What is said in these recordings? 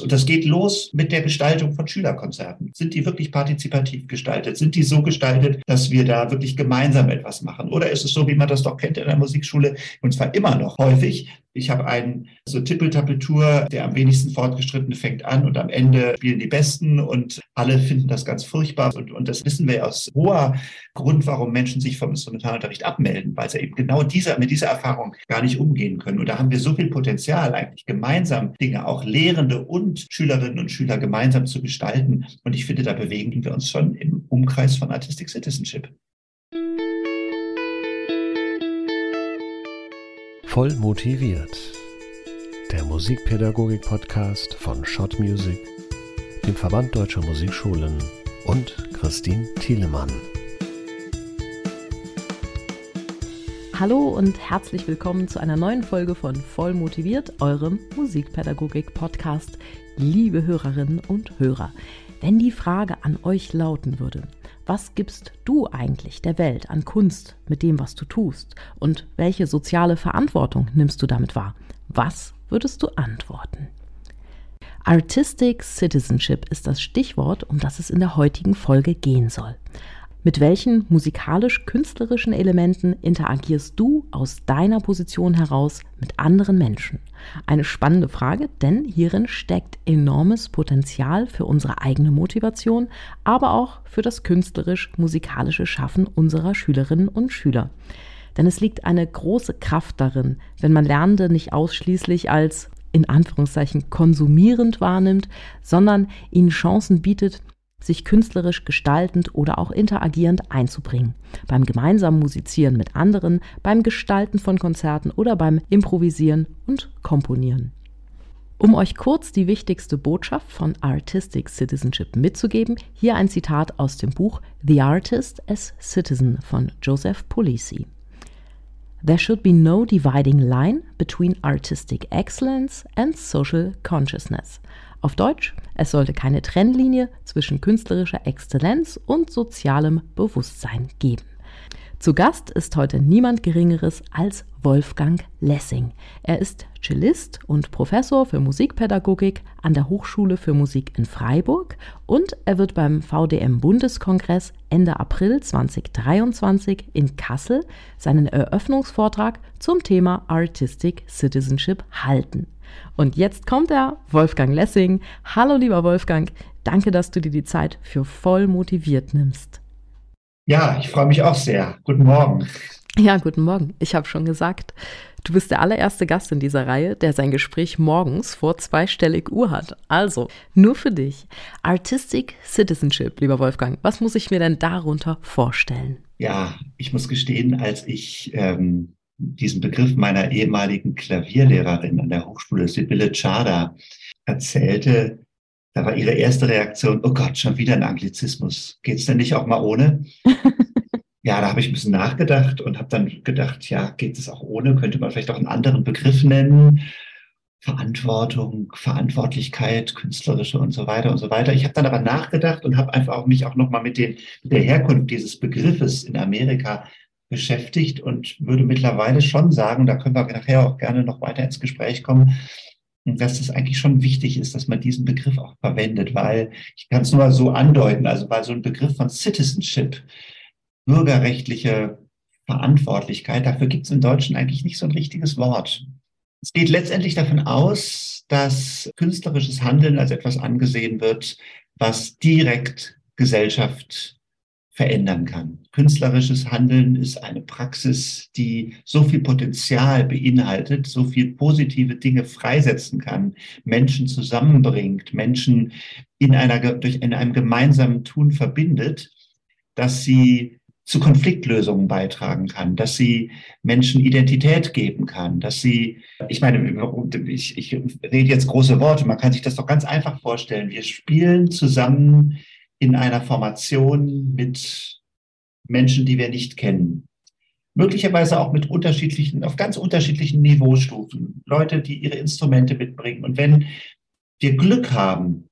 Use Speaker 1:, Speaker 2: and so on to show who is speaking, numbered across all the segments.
Speaker 1: Und das geht los mit der Gestaltung von Schülerkonzerten. Sind die wirklich partizipativ gestaltet? Sind die so gestaltet, dass wir da wirklich gemeinsam etwas machen? Oder ist es so, wie man das doch kennt in der Musikschule, und zwar immer noch häufig, ich habe einen so Tippeltappeltour, der am wenigsten fortgeschritten fängt an und am Ende spielen die Besten und alle finden das ganz furchtbar. Und, und das wissen wir aus hoher Grund, warum Menschen sich vom Instrumentalunterricht abmelden, weil sie eben genau dieser, mit dieser Erfahrung gar nicht umgehen können. Und da haben wir so viel Potenzial, eigentlich gemeinsam Dinge, auch Lehrende und Schülerinnen und Schüler gemeinsam zu gestalten. Und ich finde, da bewegen wir uns schon im Umkreis von Artistic Citizenship.
Speaker 2: Voll motiviert. Der Musikpädagogik-Podcast von Shot Music, dem Verband Deutscher Musikschulen und Christine Thielemann.
Speaker 3: Hallo und herzlich willkommen zu einer neuen Folge von Voll motiviert, eurem Musikpädagogik-Podcast. Liebe Hörerinnen und Hörer, wenn die Frage an euch lauten würde, was gibst du eigentlich der Welt an Kunst mit dem, was du tust? Und welche soziale Verantwortung nimmst du damit wahr? Was würdest du antworten? Artistic Citizenship ist das Stichwort, um das es in der heutigen Folge gehen soll. Mit welchen musikalisch-künstlerischen Elementen interagierst du aus deiner Position heraus mit anderen Menschen? Eine spannende Frage, denn hierin steckt enormes Potenzial für unsere eigene Motivation, aber auch für das künstlerisch-musikalische Schaffen unserer Schülerinnen und Schüler. Denn es liegt eine große Kraft darin, wenn man Lernende nicht ausschließlich als in Anführungszeichen konsumierend wahrnimmt, sondern ihnen Chancen bietet, sich künstlerisch gestaltend oder auch interagierend einzubringen. Beim gemeinsamen Musizieren mit anderen, beim Gestalten von Konzerten oder beim Improvisieren und Komponieren. Um euch kurz die wichtigste Botschaft von Artistic Citizenship mitzugeben, hier ein Zitat aus dem Buch The Artist as Citizen von Joseph Polisi. There should be no dividing line between artistic excellence and social consciousness. Auf Deutsch, es sollte keine Trennlinie zwischen künstlerischer Exzellenz und sozialem Bewusstsein geben. Zu Gast ist heute niemand Geringeres als Wolfgang Lessing. Er ist Cellist und Professor für Musikpädagogik an der Hochschule für Musik in Freiburg und er wird beim VDM-Bundeskongress Ende April 2023 in Kassel seinen Eröffnungsvortrag zum Thema Artistic Citizenship halten. Und jetzt kommt er, Wolfgang Lessing. Hallo lieber Wolfgang, danke, dass du dir die Zeit für voll motiviert nimmst.
Speaker 1: Ja, ich freue mich auch sehr. Guten Morgen.
Speaker 3: Ja, guten Morgen. Ich habe schon gesagt, du bist der allererste Gast in dieser Reihe, der sein Gespräch morgens vor zweistellig Uhr hat. Also, nur für dich. Artistic Citizenship, lieber Wolfgang. Was muss ich mir denn darunter vorstellen?
Speaker 1: Ja, ich muss gestehen, als ich ähm, diesen Begriff meiner ehemaligen Klavierlehrerin an der Hochschule, Sibylle Chada, erzählte, da war ihre erste Reaktion, oh Gott, schon wieder ein Anglizismus. Geht's denn nicht auch mal ohne? ja, da habe ich ein bisschen nachgedacht und habe dann gedacht, ja, geht es auch ohne? Könnte man vielleicht auch einen anderen Begriff nennen? Verantwortung, Verantwortlichkeit, künstlerische und so weiter und so weiter. Ich habe dann aber nachgedacht und habe einfach auch mich auch nochmal mit, den, mit der Herkunft dieses Begriffes in Amerika beschäftigt und würde mittlerweile schon sagen, da können wir nachher auch gerne noch weiter ins Gespräch kommen, dass es eigentlich schon wichtig ist, dass man diesen Begriff auch verwendet, weil ich kann es nur mal so andeuten, also weil so ein Begriff von Citizenship, bürgerrechtliche Verantwortlichkeit, dafür gibt es im Deutschen eigentlich nicht so ein richtiges Wort. Es geht letztendlich davon aus, dass künstlerisches Handeln als etwas angesehen wird, was direkt Gesellschaft verändern kann. Künstlerisches Handeln ist eine Praxis, die so viel Potenzial beinhaltet, so viel positive Dinge freisetzen kann, Menschen zusammenbringt, Menschen in, einer, durch, in einem gemeinsamen Tun verbindet, dass sie zu Konfliktlösungen beitragen kann, dass sie Menschen Identität geben kann, dass sie, ich meine, ich, ich rede jetzt große Worte, man kann sich das doch ganz einfach vorstellen. Wir spielen zusammen in einer Formation mit Menschen, die wir nicht kennen. Möglicherweise auch mit unterschiedlichen, auf ganz unterschiedlichen Niveaustufen. Leute, die ihre Instrumente mitbringen. Und wenn wir Glück haben,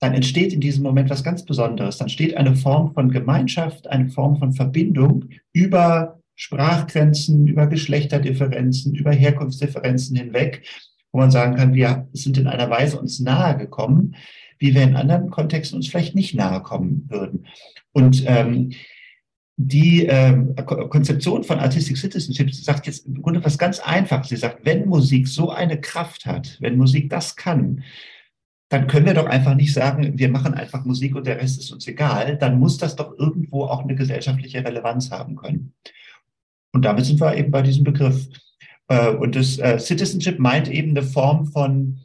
Speaker 1: dann entsteht in diesem Moment was ganz Besonderes. Dann steht eine Form von Gemeinschaft, eine Form von Verbindung über Sprachgrenzen, über Geschlechterdifferenzen, über Herkunftsdifferenzen hinweg. wo man sagen kann, wir sind in einer Weise uns nahe gekommen, wie wir in anderen Kontexten uns vielleicht nicht nahe kommen würden. Und ähm, die ähm, Konzeption von Artistic Citizenship sagt jetzt im Grunde was ganz Einfaches. Sie sagt, wenn Musik so eine Kraft hat, wenn Musik das kann, dann können wir doch einfach nicht sagen, wir machen einfach Musik und der Rest ist uns egal. Dann muss das doch irgendwo auch eine gesellschaftliche Relevanz haben können. Und damit sind wir eben bei diesem Begriff. Äh, und das äh, Citizenship meint eben eine Form von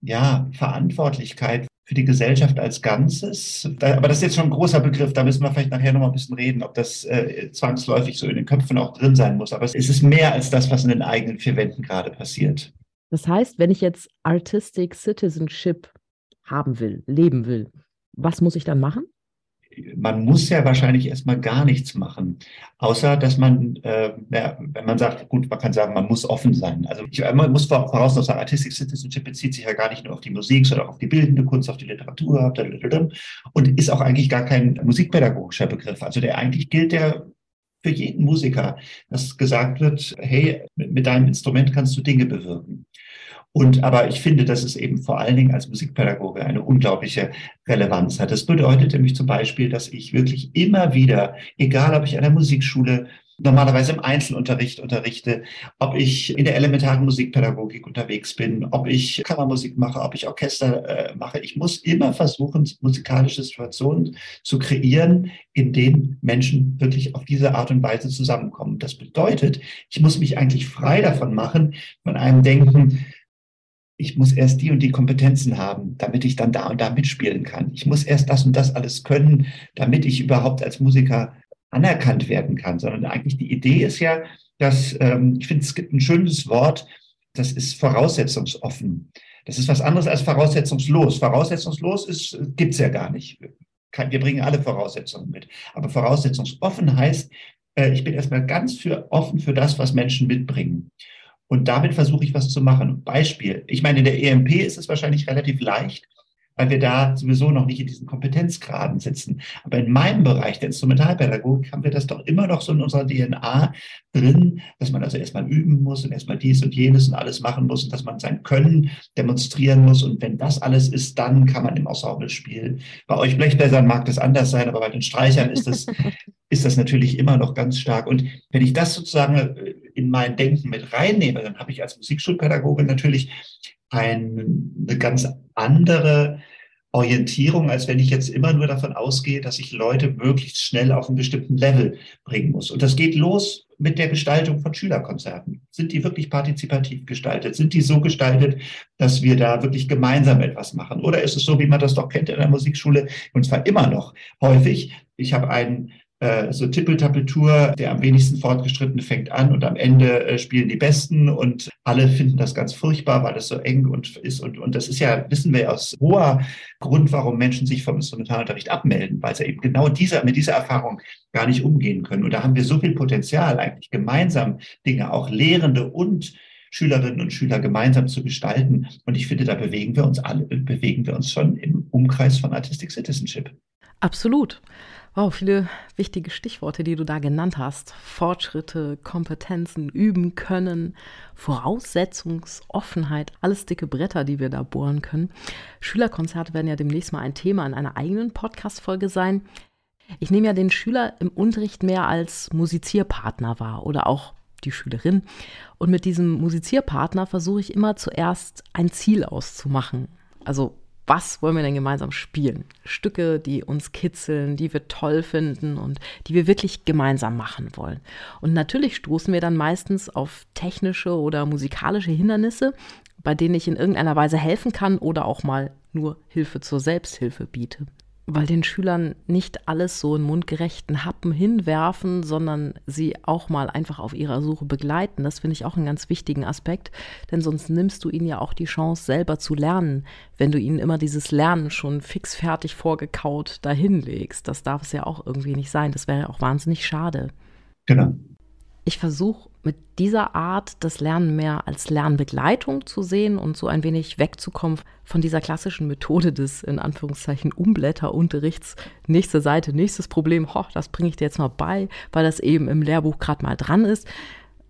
Speaker 1: ja, Verantwortlichkeit für die Gesellschaft als Ganzes. Aber das ist jetzt schon ein großer Begriff, da müssen wir vielleicht nachher noch mal ein bisschen reden, ob das äh, zwangsläufig so in den Köpfen auch drin sein muss. Aber es ist mehr als das, was in den eigenen vier Wänden gerade passiert.
Speaker 3: Das heißt, wenn ich jetzt Artistic Citizenship haben will, leben will, was muss ich dann machen?
Speaker 1: Man muss ja wahrscheinlich erstmal gar nichts machen, außer dass man, äh, ja, wenn man sagt, gut, man kann sagen, man muss offen sein. Also ich, man muss voraus noch sagen, Artistic Citizenship bezieht sich ja gar nicht nur auf die Musik, sondern auch auf die bildende Kunst, auf die Literatur und ist auch eigentlich gar kein musikpädagogischer Begriff. Also der eigentlich gilt der für jeden Musiker, dass gesagt wird, hey, mit deinem Instrument kannst du Dinge bewirken. Und aber ich finde, dass es eben vor allen Dingen als Musikpädagoge eine unglaubliche Relevanz hat. Das bedeutet nämlich zum Beispiel, dass ich wirklich immer wieder, egal ob ich an der Musikschule normalerweise im Einzelunterricht unterrichte, ob ich in der elementaren Musikpädagogik unterwegs bin, ob ich Kammermusik mache, ob ich Orchester äh, mache. Ich muss immer versuchen, musikalische Situationen zu kreieren, in denen Menschen wirklich auf diese Art und Weise zusammenkommen. Das bedeutet, ich muss mich eigentlich frei davon machen, von einem Denken, ich muss erst die und die Kompetenzen haben, damit ich dann da und da mitspielen kann. Ich muss erst das und das alles können, damit ich überhaupt als Musiker anerkannt werden kann. Sondern eigentlich die Idee ist ja, dass ähm, ich finde, es gibt ein schönes Wort, das ist voraussetzungsoffen. Das ist was anderes als voraussetzungslos. Voraussetzungslos ist gibt's ja gar nicht. Wir bringen alle Voraussetzungen mit. Aber voraussetzungsoffen heißt, äh, ich bin erstmal ganz für offen für das, was Menschen mitbringen. Und damit versuche ich was zu machen. Beispiel. Ich meine, in der EMP ist es wahrscheinlich relativ leicht, weil wir da sowieso noch nicht in diesen Kompetenzgraden sitzen. Aber in meinem Bereich der Instrumentalpädagogik haben wir das doch immer noch so in unserer DNA drin, dass man also erstmal üben muss und erstmal dies und jenes und alles machen muss und dass man sein Können demonstrieren muss. Und wenn das alles ist, dann kann man im Ensemble spielen. Bei euch Blechbläsern mag das anders sein, aber bei den Streichern ist das, ist das natürlich immer noch ganz stark. Und wenn ich das sozusagen äh, in mein Denken mit reinnehme, dann habe ich als Musikschulpädagoge natürlich ein, eine ganz andere Orientierung, als wenn ich jetzt immer nur davon ausgehe, dass ich Leute möglichst schnell auf einen bestimmten Level bringen muss. Und das geht los mit der Gestaltung von Schülerkonzerten. Sind die wirklich partizipativ gestaltet? Sind die so gestaltet, dass wir da wirklich gemeinsam etwas machen? Oder ist es so, wie man das doch kennt in der Musikschule, und zwar immer noch häufig? Ich habe einen äh, so Tippeltappeltour, der am wenigsten fortgeschrittene fängt an und am Ende äh, spielen die Besten und alle finden das ganz furchtbar, weil das so eng und ist. Und, und das ist ja, wissen wir aus hoher Grund, warum Menschen sich vom Instrumentalunterricht abmelden, weil sie eben genau dieser, mit dieser Erfahrung gar nicht umgehen können. Und da haben wir so viel Potenzial, eigentlich gemeinsam Dinge, auch Lehrende und Schülerinnen und Schüler gemeinsam zu gestalten. Und ich finde, da bewegen wir uns alle, bewegen wir uns schon im Umkreis von Artistic Citizenship.
Speaker 3: Absolut. Wow, viele wichtige Stichworte, die du da genannt hast. Fortschritte, Kompetenzen, üben können, Voraussetzungsoffenheit, alles dicke Bretter, die wir da bohren können. Schülerkonzerte werden ja demnächst mal ein Thema in einer eigenen Podcast-Folge sein. Ich nehme ja den Schüler im Unterricht mehr als Musizierpartner wahr oder auch die Schülerin. Und mit diesem Musizierpartner versuche ich immer zuerst ein Ziel auszumachen. Also was wollen wir denn gemeinsam spielen? Stücke, die uns kitzeln, die wir toll finden und die wir wirklich gemeinsam machen wollen. Und natürlich stoßen wir dann meistens auf technische oder musikalische Hindernisse, bei denen ich in irgendeiner Weise helfen kann oder auch mal nur Hilfe zur Selbsthilfe biete weil den Schülern nicht alles so in mundgerechten Happen hinwerfen, sondern sie auch mal einfach auf ihrer Suche begleiten. Das finde ich auch einen ganz wichtigen Aspekt, denn sonst nimmst du ihnen ja auch die Chance, selber zu lernen, wenn du ihnen immer dieses Lernen schon fixfertig vorgekaut dahinlegst. Das darf es ja auch irgendwie nicht sein. Das wäre ja auch wahnsinnig schade.
Speaker 1: Genau.
Speaker 3: Ich versuche mit dieser Art das Lernen mehr als Lernbegleitung zu sehen und so ein wenig wegzukommen von dieser klassischen Methode des in Anführungszeichen Umblätterunterrichts. Nächste Seite, nächstes Problem, ho, das bringe ich dir jetzt mal bei, weil das eben im Lehrbuch gerade mal dran ist,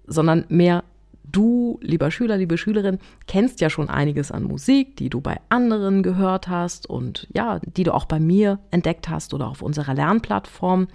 Speaker 3: sondern mehr Du, lieber Schüler, liebe Schülerin, kennst ja schon einiges an Musik, die du bei anderen gehört hast und ja, die du auch bei mir entdeckt hast oder auf unserer Lernplattform.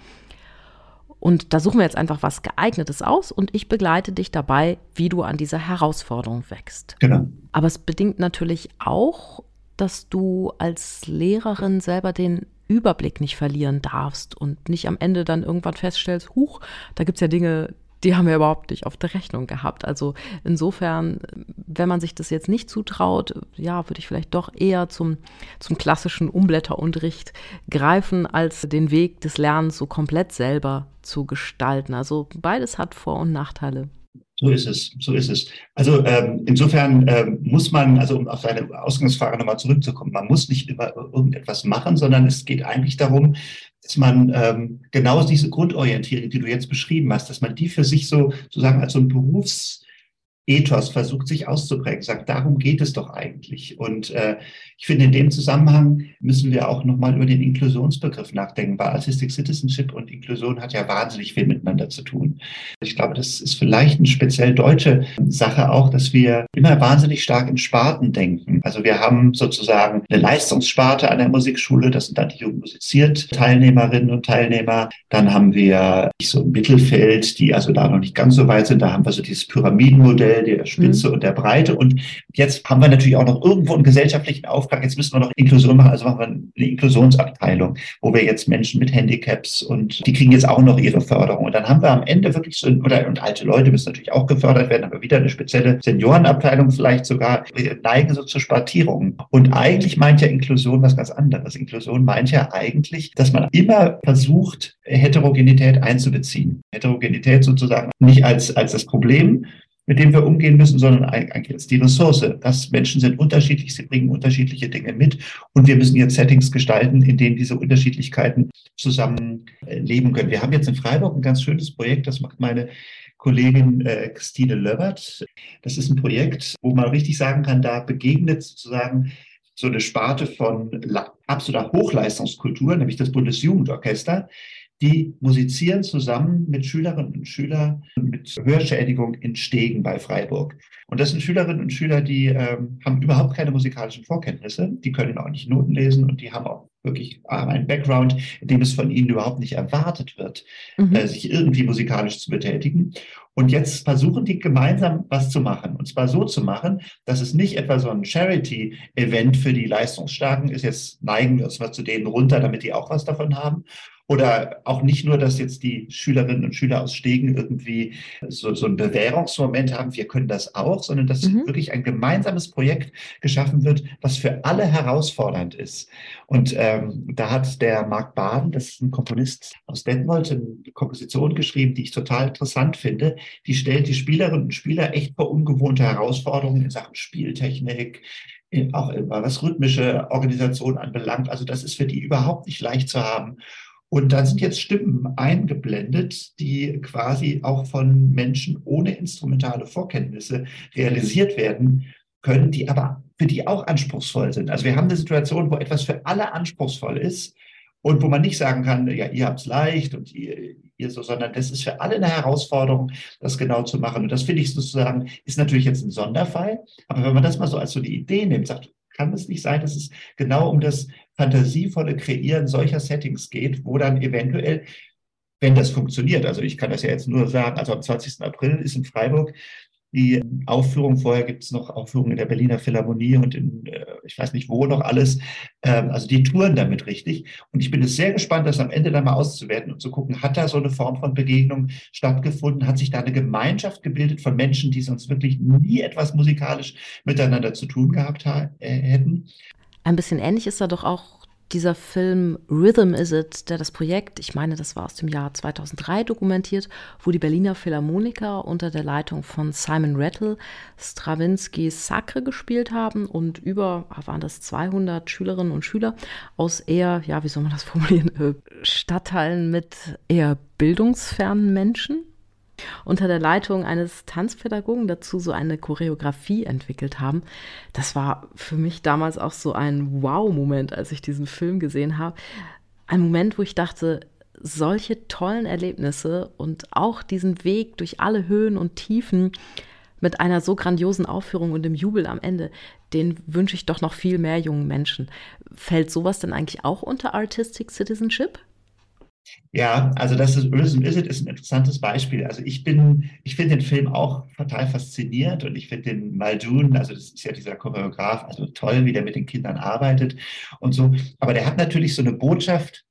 Speaker 3: Und da suchen wir jetzt einfach was geeignetes aus und ich begleite dich dabei, wie du an dieser Herausforderung wächst. Genau. Aber es bedingt natürlich auch, dass du als Lehrerin selber den Überblick nicht verlieren darfst und nicht am Ende dann irgendwann feststellst, huch, da gibt es ja Dinge, die haben wir überhaupt nicht auf der Rechnung gehabt. Also insofern, wenn man sich das jetzt nicht zutraut, ja, würde ich vielleicht doch eher zum, zum klassischen Umblätterunterricht greifen, als den Weg des Lernens so komplett selber zu gestalten. Also beides hat Vor- und Nachteile.
Speaker 1: So ist es, so ist es. Also ähm, insofern ähm, muss man, also um auf seine Ausgangsfrage nochmal zurückzukommen, man muss nicht immer irgendetwas machen, sondern es geht eigentlich darum, dass man ähm, genau diese Grundorientierung, die du jetzt beschrieben hast, dass man die für sich so sozusagen als so ein Berufs Ethos versucht sich auszuprägen, sagt, darum geht es doch eigentlich. Und äh, ich finde, in dem Zusammenhang müssen wir auch nochmal über den Inklusionsbegriff nachdenken, weil Artistic Citizenship und Inklusion hat ja wahnsinnig viel miteinander zu tun. Ich glaube, das ist vielleicht eine speziell deutsche Sache auch, dass wir immer wahnsinnig stark in Sparten denken. Also wir haben sozusagen eine Leistungssparte an der Musikschule, das sind dann die jung musiziert Teilnehmerinnen und Teilnehmer. Dann haben wir so ein Mittelfeld, die also da noch nicht ganz so weit sind. Da haben wir so dieses Pyramidenmodell der Spitze mhm. und der Breite. Und jetzt haben wir natürlich auch noch irgendwo einen gesellschaftlichen Auftrag. Jetzt müssen wir noch Inklusion machen. Also machen wir eine Inklusionsabteilung, wo wir jetzt Menschen mit Handicaps und die kriegen jetzt auch noch ihre Förderung. Und dann haben wir am Ende wirklich so, oder, und alte Leute müssen natürlich auch gefördert werden, aber wieder eine spezielle Seniorenabteilung vielleicht sogar. Wir neigen so zur Spartierung. Und eigentlich meint ja Inklusion was ganz anderes. Inklusion meint ja eigentlich, dass man immer versucht, Heterogenität einzubeziehen. Heterogenität sozusagen nicht als, als das Problem, mit dem wir umgehen müssen, sondern eigentlich jetzt die Ressource. Dass Menschen sind unterschiedlich, sie bringen unterschiedliche Dinge mit und wir müssen jetzt Settings gestalten, in denen diese Unterschiedlichkeiten zusammen äh, leben können. Wir haben jetzt in Freiburg ein ganz schönes Projekt, das macht meine Kollegin äh, Christine Löbert. Das ist ein Projekt, wo man richtig sagen kann, da begegnet sozusagen so eine Sparte von absoluter Hochleistungskultur, nämlich das Bundesjugendorchester, die musizieren zusammen mit Schülerinnen und Schülern mit Hörschädigung in Stegen bei Freiburg. Und das sind Schülerinnen und Schüler, die ähm, haben überhaupt keine musikalischen Vorkenntnisse, die können auch nicht Noten lesen und die haben auch wirklich einen Background, in dem es von ihnen überhaupt nicht erwartet wird, mhm. äh, sich irgendwie musikalisch zu betätigen. Und jetzt versuchen die gemeinsam was zu machen. Und zwar so zu machen, dass es nicht etwa so ein Charity-Event für die Leistungsstarken ist. Jetzt neigen wir uns mal zu denen runter, damit die auch was davon haben. Oder auch nicht nur, dass jetzt die Schülerinnen und Schüler aus Stegen irgendwie so, so ein Bewährungsmoment haben, wir können das auch, sondern dass mhm. wirklich ein gemeinsames Projekt geschaffen wird, was für alle herausfordernd ist. Und ähm, da hat der Marc Baden, das ist ein Komponist aus Detmold, eine Komposition geschrieben, die ich total interessant finde. Die stellt die Spielerinnen und Spieler echt vor ungewohnte Herausforderungen in Sachen Spieltechnik, auch was rhythmische Organisation anbelangt. Also das ist für die überhaupt nicht leicht zu haben. Und da sind jetzt Stimmen eingeblendet, die quasi auch von Menschen ohne instrumentale Vorkenntnisse realisiert werden können, die aber für die auch anspruchsvoll sind. Also wir haben eine Situation, wo etwas für alle anspruchsvoll ist und wo man nicht sagen kann, ja, ihr habt es leicht und ihr, ihr so, sondern das ist für alle eine Herausforderung, das genau zu machen. Und das finde ich sozusagen, ist natürlich jetzt ein Sonderfall. Aber wenn man das mal so als so die Idee nimmt, sagt, kann es nicht sein, dass es genau um das fantasievolle Kreieren solcher Settings geht, wo dann eventuell, wenn das funktioniert, also ich kann das ja jetzt nur sagen, also am 20. April ist in Freiburg die Aufführung. Vorher gibt es noch Aufführungen in der Berliner Philharmonie und in, äh, ich weiß nicht wo noch alles. Ähm, also die touren damit richtig. Und ich bin es sehr gespannt, das am Ende dann mal auszuwerten und zu gucken, hat da so eine Form von Begegnung stattgefunden? Hat sich da eine Gemeinschaft gebildet von Menschen, die sonst wirklich nie etwas musikalisch miteinander zu tun gehabt äh, hätten?
Speaker 3: Ein bisschen ähnlich ist da doch auch dieser Film Rhythm Is It, der das Projekt, ich meine, das war aus dem Jahr 2003 dokumentiert, wo die Berliner Philharmoniker unter der Leitung von Simon Rattle Stravinsky's Sacre gespielt haben und über, ah, waren das 200 Schülerinnen und Schüler aus eher, ja, wie soll man das formulieren, äh, Stadtteilen mit eher bildungsfernen Menschen unter der Leitung eines Tanzpädagogen dazu so eine Choreografie entwickelt haben. Das war für mich damals auch so ein Wow-Moment, als ich diesen Film gesehen habe. Ein Moment, wo ich dachte, solche tollen Erlebnisse und auch diesen Weg durch alle Höhen und Tiefen mit einer so grandiosen Aufführung und dem Jubel am Ende, den wünsche ich doch noch viel mehr jungen Menschen. Fällt sowas denn eigentlich auch unter Artistic Citizenship?
Speaker 1: Ja, also das ist Rhythm Is It ist ein interessantes Beispiel. Also ich bin, ich finde den Film auch total faszinierend und ich finde den Muldoon, also das ist ja dieser Choreograf, also toll, wie der mit den Kindern arbeitet und so. Aber der hat natürlich so eine Botschaft,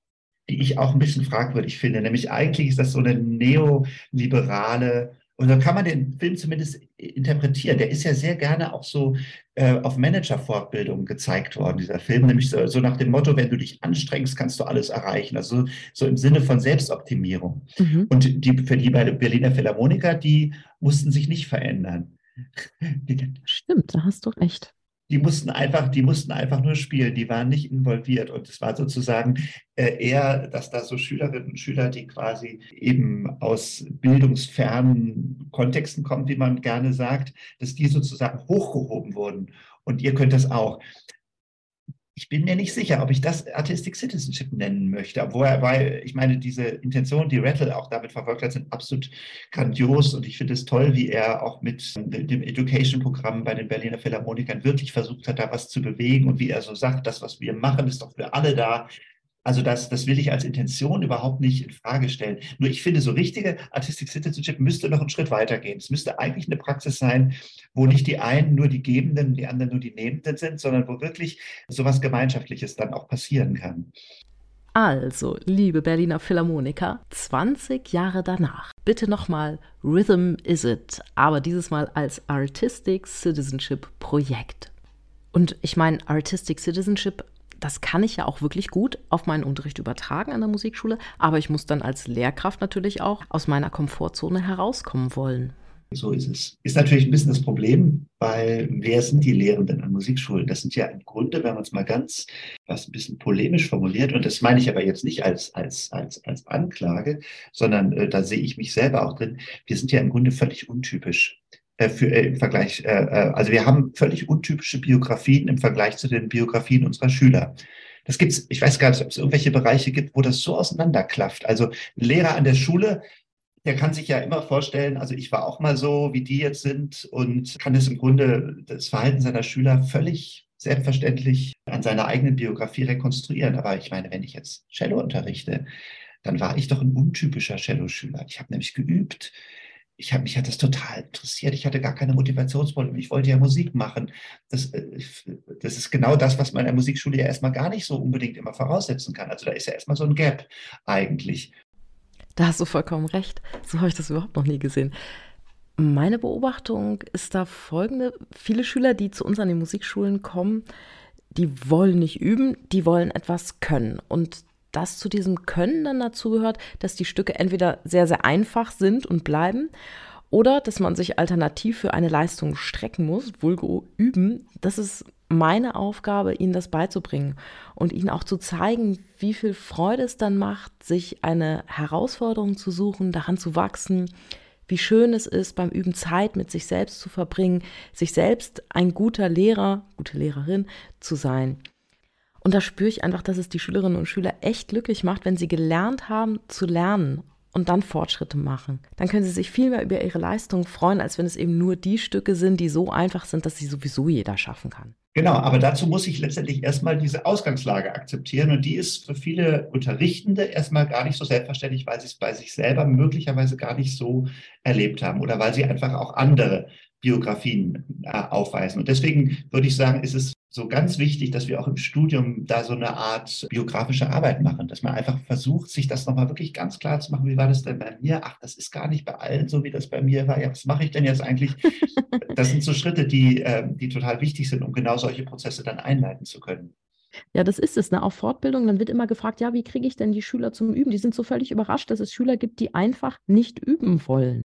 Speaker 1: die ich auch ein bisschen fragwürdig finde. Nämlich eigentlich ist das so eine neoliberale und so kann man den Film zumindest interpretieren. Der ist ja sehr gerne auch so äh, auf Managerfortbildungen gezeigt worden, dieser Film. Nämlich so, so, nach dem Motto, wenn du dich anstrengst, kannst du alles erreichen. Also so im Sinne von Selbstoptimierung. Mhm. Und die, für die bei Berliner Philharmoniker, die mussten sich nicht verändern.
Speaker 3: Stimmt, da hast du recht
Speaker 1: die mussten einfach, die mussten einfach nur spielen, die waren nicht involviert. Und es war sozusagen äh, eher, dass da so Schülerinnen und Schüler, die quasi eben aus bildungsfernen Kontexten kommen, wie man gerne sagt, dass die sozusagen hochgehoben wurden. Und ihr könnt das auch ich bin mir nicht sicher, ob ich das Artistic Citizenship nennen möchte, obwohl, weil ich meine, diese Intention, die Rattle auch damit verfolgt hat, sind absolut grandios. Und ich finde es toll, wie er auch mit dem Education-Programm bei den Berliner Philharmonikern wirklich versucht hat, da was zu bewegen. Und wie er so sagt, das, was wir machen, ist doch für alle da. Also das, das will ich als Intention überhaupt nicht in Frage stellen. Nur ich finde, so richtige Artistic Citizenship müsste noch einen Schritt weitergehen. Es müsste eigentlich eine Praxis sein, wo nicht die einen nur die Gebenden, die anderen nur die Nehmenden sind, sondern wo wirklich sowas Gemeinschaftliches dann auch passieren kann.
Speaker 3: Also, liebe Berliner Philharmoniker, 20 Jahre danach, bitte nochmal Rhythm Is It, aber dieses Mal als Artistic Citizenship Projekt. Und ich meine, Artistic Citizenship das kann ich ja auch wirklich gut auf meinen Unterricht übertragen an der Musikschule, aber ich muss dann als Lehrkraft natürlich auch aus meiner Komfortzone herauskommen wollen.
Speaker 1: So ist es. Ist natürlich ein bisschen das Problem, weil wer sind die Lehrenden an Musikschulen? Das sind ja im Grunde, wenn man es mal ganz, was ein bisschen polemisch formuliert, und das meine ich aber jetzt nicht als, als, als, als Anklage, sondern äh, da sehe ich mich selber auch drin. Wir sind ja im Grunde völlig untypisch. Äh, für, äh, im Vergleich, äh, also wir haben völlig untypische Biografien im Vergleich zu den Biografien unserer Schüler. Das gibt's, ich weiß gar nicht, ob es irgendwelche Bereiche gibt, wo das so auseinanderklafft. Also ein Lehrer an der Schule, der kann sich ja immer vorstellen, also ich war auch mal so, wie die jetzt sind und kann es im Grunde das Verhalten seiner Schüler völlig selbstverständlich an seiner eigenen Biografie rekonstruieren. Aber ich meine, wenn ich jetzt Cello unterrichte, dann war ich doch ein untypischer Cello-Schüler. Ich habe nämlich geübt ich habe mich hat das total interessiert. Ich hatte gar keine Motivationsprobleme. Ich wollte ja Musik machen. Das, äh, das ist genau das, was man in der Musikschule ja erstmal gar nicht so unbedingt immer voraussetzen kann. Also da ist ja erstmal so ein Gap eigentlich.
Speaker 3: Da hast du vollkommen recht. So habe ich das überhaupt noch nie gesehen. Meine Beobachtung ist da folgende. Viele Schüler, die zu uns an die Musikschulen kommen, die wollen nicht üben, die wollen etwas können. Und dass zu diesem Können dann dazu gehört, dass die Stücke entweder sehr, sehr einfach sind und bleiben oder dass man sich alternativ für eine Leistung strecken muss, vulgo üben. Das ist meine Aufgabe, ihnen das beizubringen und ihnen auch zu zeigen, wie viel Freude es dann macht, sich eine Herausforderung zu suchen, daran zu wachsen, wie schön es ist, beim Üben Zeit mit sich selbst zu verbringen, sich selbst ein guter Lehrer, gute Lehrerin zu sein. Und da spüre ich einfach, dass es die Schülerinnen und Schüler echt glücklich macht, wenn sie gelernt haben zu lernen und dann Fortschritte machen. Dann können sie sich viel mehr über ihre Leistung freuen, als wenn es eben nur die Stücke sind, die so einfach sind, dass sie sowieso jeder schaffen kann.
Speaker 1: Genau, aber dazu muss ich letztendlich erstmal diese Ausgangslage akzeptieren und die ist für viele Unterrichtende erstmal gar nicht so selbstverständlich, weil sie es bei sich selber möglicherweise gar nicht so erlebt haben oder weil sie einfach auch andere Biografien äh, aufweisen. Und deswegen würde ich sagen, ist es so ganz wichtig, dass wir auch im Studium da so eine Art biografische Arbeit machen, dass man einfach versucht, sich das nochmal wirklich ganz klar zu machen. Wie war das denn bei mir? Ach, das ist gar nicht bei allen so, wie das bei mir war. Ja, was mache ich denn jetzt eigentlich? Das sind so Schritte, die, ähm, die total wichtig sind, um genau solche Prozesse dann einleiten zu können.
Speaker 3: Ja, das ist es. Ne? Auf Fortbildung, dann wird immer gefragt, ja, wie kriege ich denn die Schüler zum Üben? Die sind so völlig überrascht, dass es Schüler gibt, die einfach nicht üben wollen.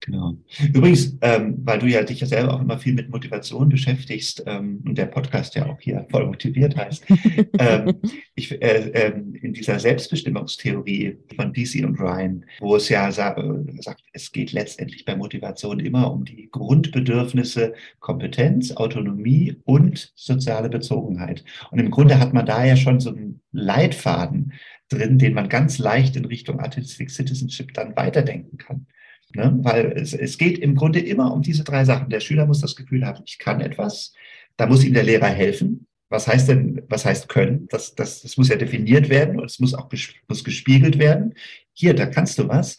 Speaker 1: Genau. Übrigens, ähm, weil du ja dich ja selber auch immer viel mit Motivation beschäftigst ähm, und der Podcast ja auch hier voll motiviert heißt, ähm, ich, äh, äh, in dieser Selbstbestimmungstheorie von DC und Ryan, wo es ja sa äh, sagt, es geht letztendlich bei Motivation immer um die Grundbedürfnisse Kompetenz, Autonomie und soziale Bezogenheit. Und im Grunde hat man da ja schon so einen Leitfaden drin, den man ganz leicht in Richtung Artistic Citizenship dann weiterdenken kann. Ne? Weil es, es geht im Grunde immer um diese drei Sachen. Der Schüler muss das Gefühl haben, ich kann etwas. Da muss ihm der Lehrer helfen. Was heißt denn, was heißt können? Das, das, das muss ja definiert werden und es muss auch muss gespiegelt werden. Hier, da kannst du was.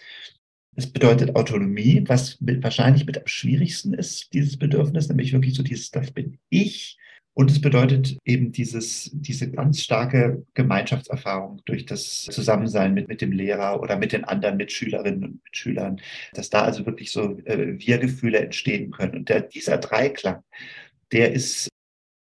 Speaker 1: Es bedeutet Autonomie, was mit, wahrscheinlich mit am schwierigsten ist, dieses Bedürfnis, nämlich wirklich so dieses, das bin ich. Und es bedeutet eben dieses, diese ganz starke Gemeinschaftserfahrung durch das Zusammensein mit, mit dem Lehrer oder mit den anderen Mitschülerinnen und Mitschülern, dass da also wirklich so äh, Wir-Gefühle entstehen können. Und der, dieser Dreiklang, der ist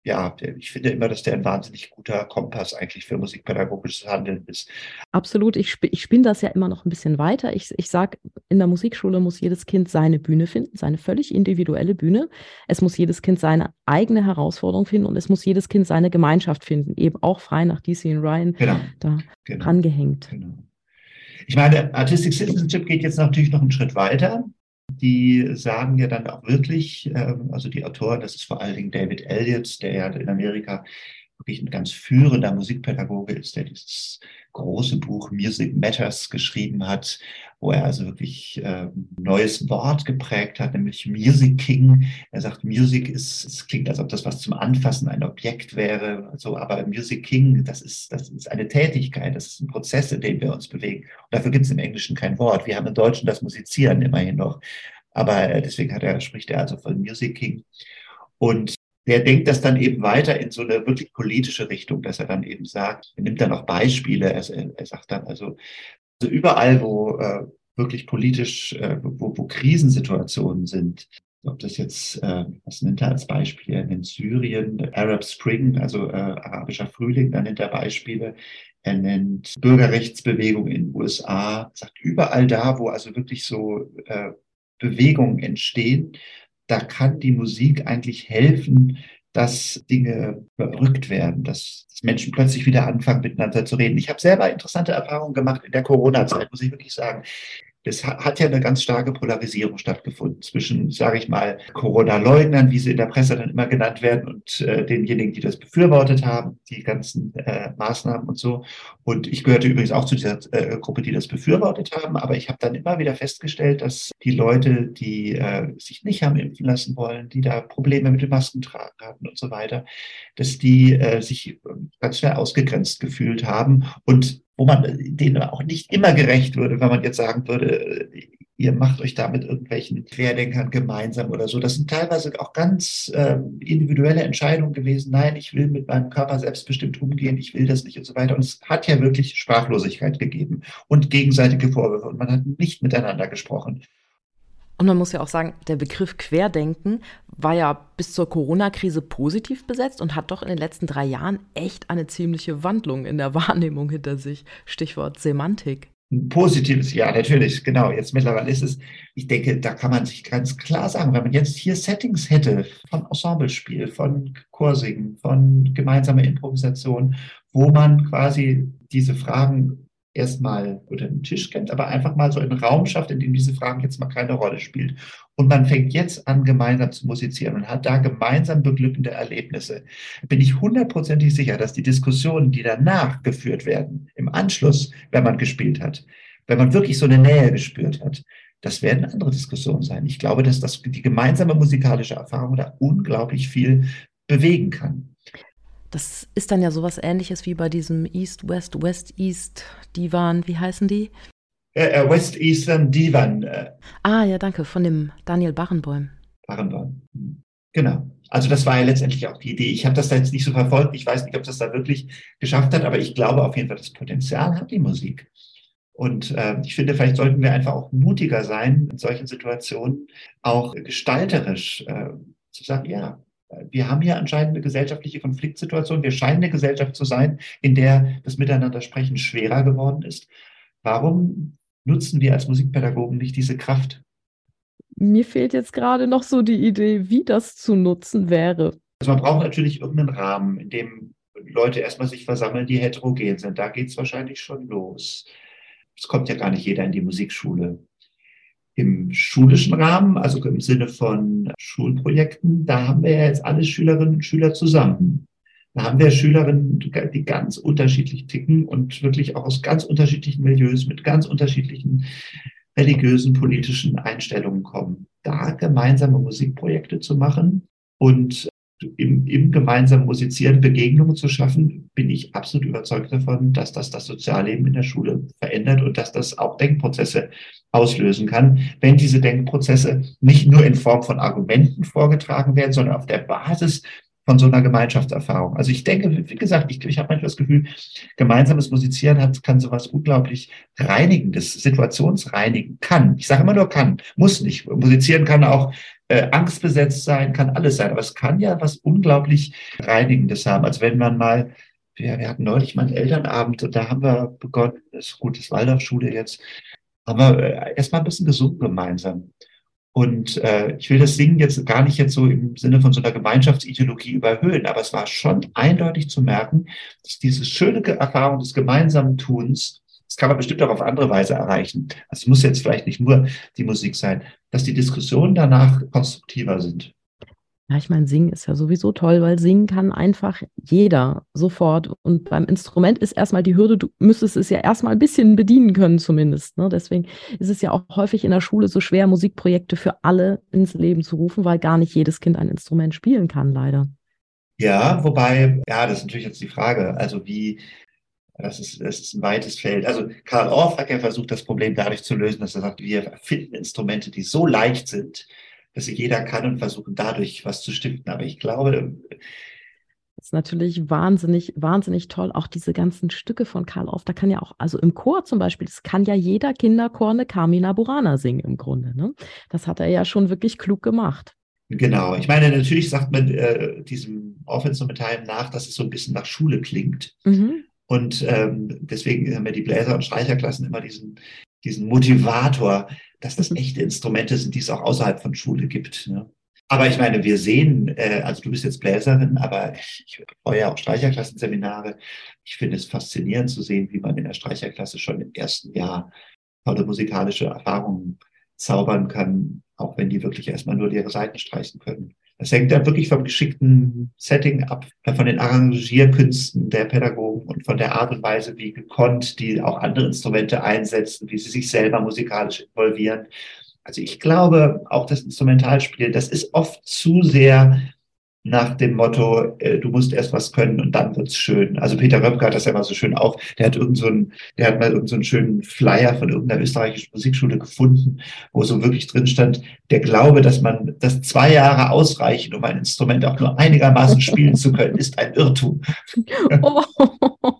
Speaker 1: ja, ich finde immer, dass der ein wahnsinnig guter Kompass eigentlich für musikpädagogisches Handeln ist.
Speaker 3: Absolut. Ich, sp ich spinne das ja immer noch ein bisschen weiter. Ich, ich sage, in der Musikschule muss jedes Kind seine Bühne finden, seine völlig individuelle Bühne. Es muss jedes Kind seine eigene Herausforderung finden und es muss jedes Kind seine Gemeinschaft finden, eben auch frei nach DC und Ryan genau. da genau. rangehängt. Genau.
Speaker 1: Ich meine, Artistic Citizenship geht jetzt natürlich noch einen Schritt weiter die sagen ja dann auch wirklich, ähm, also die Autoren, das ist vor allen Dingen David Elliott, der ja in Amerika wirklich ein ganz führender Musikpädagoge ist, der dieses große Buch Music Matters geschrieben hat, wo er also wirklich äh, neues Wort geprägt hat, nämlich Music King. Er sagt, Music ist, es klingt, als ob das was zum Anfassen ein Objekt wäre, also, aber Music King, das ist, das ist eine Tätigkeit, das ist ein Prozess, in dem wir uns bewegen. Und dafür gibt es im Englischen kein Wort. Wir haben im Deutschen das Musizieren immerhin noch. Aber äh, deswegen hat er, spricht er also von Music King. Und der denkt das dann eben weiter in so eine wirklich politische Richtung, dass er dann eben sagt, er nimmt dann auch Beispiele, er, er sagt dann also, also überall, wo äh, wirklich politisch, äh, wo, wo Krisensituationen sind, ob das jetzt, äh, was nennt er als Beispiel? Er nennt Syrien, Arab Spring, also äh, arabischer Frühling, dann nennt er Beispiele. Er nennt Bürgerrechtsbewegung in den USA, sagt überall da, wo also wirklich so äh, Bewegungen entstehen, da kann die Musik eigentlich helfen, dass Dinge überbrückt werden, dass, Menschen plötzlich wieder anfangen, miteinander zu reden. Ich habe selber interessante Erfahrungen gemacht in der Corona-Zeit, muss ich wirklich sagen es hat ja eine ganz starke Polarisierung stattgefunden zwischen, sage ich mal, Corona-Leugnern, wie sie in der Presse dann immer genannt werden, und äh, denjenigen, die das befürwortet haben, die ganzen äh, Maßnahmen und so. Und ich gehörte übrigens auch zu dieser äh, Gruppe, die das befürwortet haben. Aber ich habe dann immer wieder festgestellt, dass die Leute, die äh, sich nicht haben impfen lassen wollen, die da Probleme mit dem Maskentragen hatten und so weiter, dass die äh, sich ganz schnell ausgegrenzt gefühlt haben und wo man denen auch nicht immer gerecht würde, wenn man jetzt sagen würde, ihr macht euch da mit irgendwelchen Querdenkern gemeinsam oder so. Das sind teilweise auch ganz äh, individuelle Entscheidungen gewesen. Nein, ich will mit meinem Körper selbstbestimmt umgehen, ich will das nicht und so weiter. Und es hat ja wirklich Sprachlosigkeit gegeben und gegenseitige Vorwürfe und man hat nicht miteinander gesprochen.
Speaker 3: Und man muss ja auch sagen, der Begriff Querdenken war ja bis zur Corona-Krise positiv besetzt und hat doch in den letzten drei Jahren echt eine ziemliche Wandlung in der Wahrnehmung hinter sich. Stichwort Semantik.
Speaker 1: Ein positives, ja, natürlich, genau. Jetzt mittlerweile ist es, ich denke, da kann man sich ganz klar sagen, wenn man jetzt hier Settings hätte von Ensemblespiel, von Chorsingen, von gemeinsamer Improvisation, wo man quasi diese Fragen erstmal unter den Tisch kennt, aber einfach mal so einen Raum schafft, in dem diese Fragen jetzt mal keine Rolle spielt. Und man fängt jetzt an, gemeinsam zu musizieren und hat da gemeinsam beglückende Erlebnisse. Bin ich hundertprozentig sicher, dass die Diskussionen, die danach geführt werden, im Anschluss, wenn man gespielt hat, wenn man wirklich so eine Nähe gespürt hat, das werden andere Diskussionen sein. Ich glaube, dass das, die gemeinsame musikalische Erfahrung da unglaublich viel bewegen kann.
Speaker 3: Das ist dann ja sowas ähnliches wie bei diesem East, West, West, East Divan. Wie heißen die?
Speaker 1: Äh, äh West Eastern Divan. Äh.
Speaker 3: Ah, ja, danke, von dem Daniel Barenboim.
Speaker 1: Barenboim. Hm. Genau. Also das war ja letztendlich auch die Idee. Ich habe das da jetzt nicht so verfolgt. Ich weiß nicht, ob das da wirklich geschafft hat, aber ich glaube auf jeden Fall, das Potenzial hat die Musik. Und äh, ich finde, vielleicht sollten wir einfach auch mutiger sein, in solchen Situationen auch gestalterisch äh, zu sagen, ja, wir haben hier anscheinend eine gesellschaftliche Konfliktsituation. Wir scheinen eine Gesellschaft zu sein, in der das Miteinander sprechen schwerer geworden ist. Warum nutzen wir als Musikpädagogen nicht diese Kraft?
Speaker 3: Mir fehlt jetzt gerade noch so die Idee, wie das zu nutzen wäre.
Speaker 1: Also man braucht natürlich irgendeinen Rahmen, in dem Leute erstmal sich versammeln, die heterogen sind. Da geht es wahrscheinlich schon los. Es kommt ja gar nicht jeder in die Musikschule im schulischen Rahmen, also im Sinne von Schulprojekten, da haben wir ja jetzt alle Schülerinnen und Schüler zusammen. Da haben wir Schülerinnen, die ganz unterschiedlich ticken und wirklich auch aus ganz unterschiedlichen Milieus mit ganz unterschiedlichen religiösen, politischen Einstellungen kommen, da gemeinsame Musikprojekte zu machen und im, im gemeinsamen Musizieren Begegnungen zu schaffen, bin ich absolut überzeugt davon, dass das das Sozialleben in der Schule verändert und dass das auch Denkprozesse auslösen kann, wenn diese Denkprozesse nicht nur in Form von Argumenten vorgetragen werden, sondern auf der Basis von so einer Gemeinschaftserfahrung. Also ich denke, wie gesagt, ich, ich habe manchmal das Gefühl, gemeinsames Musizieren hat, kann sowas unglaublich Reinigendes, Situationsreinigen kann. Ich sage immer nur kann, muss nicht. Musizieren kann auch äh, angstbesetzt sein, kann alles sein, aber es kann ja was unglaublich Reinigendes haben, als wenn man mal wir, wir hatten neulich mal einen Elternabend und da haben wir begonnen, das ist gut, das Waldorfschule jetzt, haben wir äh, erstmal ein bisschen gesungen gemeinsam. Und äh, ich will das Singen jetzt gar nicht jetzt so im Sinne von so einer Gemeinschaftsideologie überhöhen, aber es war schon eindeutig zu merken, dass diese schöne Erfahrung des gemeinsamen Tuns, das kann man bestimmt auch auf andere Weise erreichen. Also es muss jetzt vielleicht nicht nur die Musik sein, dass die Diskussionen danach konstruktiver sind.
Speaker 3: Ja, ich meine, singen ist ja sowieso toll, weil singen kann einfach jeder sofort. Und beim Instrument ist erstmal die Hürde, du müsstest es ja erstmal ein bisschen bedienen können, zumindest. Ne? Deswegen ist es ja auch häufig in der Schule so schwer, Musikprojekte für alle ins Leben zu rufen, weil gar nicht jedes Kind ein Instrument spielen kann, leider.
Speaker 1: Ja, wobei, ja, das ist natürlich jetzt die Frage. Also wie, das ist, das ist ein weites Feld. Also Karl Orff hat ja versucht, das Problem dadurch zu lösen, dass er sagt, wir erfinden Instrumente, die so leicht sind, dass jeder kann und versuchen dadurch was zu stiften. Aber ich glaube,
Speaker 3: das ist natürlich wahnsinnig, wahnsinnig toll. Auch diese ganzen Stücke von Karl Orff, da kann ja auch, also im Chor zum Beispiel, das kann ja jeder Kinderchor eine Carmina Burana singen im Grunde. Ne? Das hat er ja schon wirklich klug gemacht.
Speaker 1: Genau. Ich meine, natürlich sagt man äh, diesem Orff-Instrumentalen nach, dass es so ein bisschen nach Schule klingt. Mhm. Und ähm, deswegen haben wir die Bläser- und Streicherklassen immer diesen, diesen Motivator, dass das echte Instrumente sind, die es auch außerhalb von Schule gibt. Ne? Aber ich meine, wir sehen, äh, also du bist jetzt Bläserin, aber ich, betreue ja auch Streicherklassenseminare. Ich finde es faszinierend zu sehen, wie man in der Streicherklasse schon im ersten Jahr tolle musikalische Erfahrungen zaubern kann, auch wenn die wirklich erstmal nur ihre Seiten streichen können. Das hängt dann wirklich vom geschickten Setting ab, von den Arrangierkünsten der Pädagogen und von der Art und Weise, wie gekonnt die auch andere Instrumente einsetzen, wie sie sich selber musikalisch involvieren. Also ich glaube, auch das Instrumentalspiel, das ist oft zu sehr nach dem Motto, äh, du musst erst was können und dann wird's schön. Also Peter Röpke hat das ja mal so schön auf. Der hat irgend so einen, der hat mal irgendeinen so einen schönen Flyer von irgendeiner österreichischen Musikschule gefunden, wo so wirklich drin stand, der Glaube, dass man, dass zwei Jahre ausreichen, um ein Instrument auch nur einigermaßen spielen zu können, ist ein Irrtum. Oh.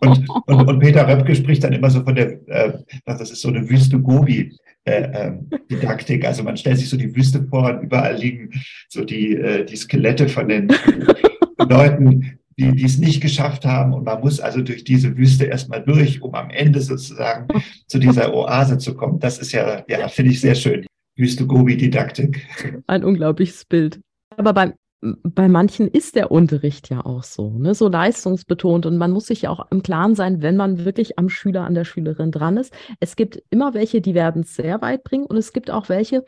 Speaker 1: und, und, und Peter Röpke spricht dann immer so von der, äh, das ist so eine Wüste Gobi äh, ähm, Didaktik. Also man stellt sich so die Wüste vor und überall liegen so die, äh, die Skelette von den Leuten, die, die es nicht geschafft haben. Und man muss also durch diese Wüste erstmal durch, um am Ende sozusagen zu dieser Oase zu kommen. Das ist ja, ja, finde ich sehr schön. Wüste Gobi-Didaktik.
Speaker 3: Ein unglaubliches Bild. Aber beim bei manchen ist der Unterricht ja auch so, ne, so leistungsbetont und man muss sich ja auch im Klaren sein, wenn man wirklich am Schüler, an der Schülerin dran ist. Es gibt immer welche, die werden es sehr weit bringen und es gibt auch welche,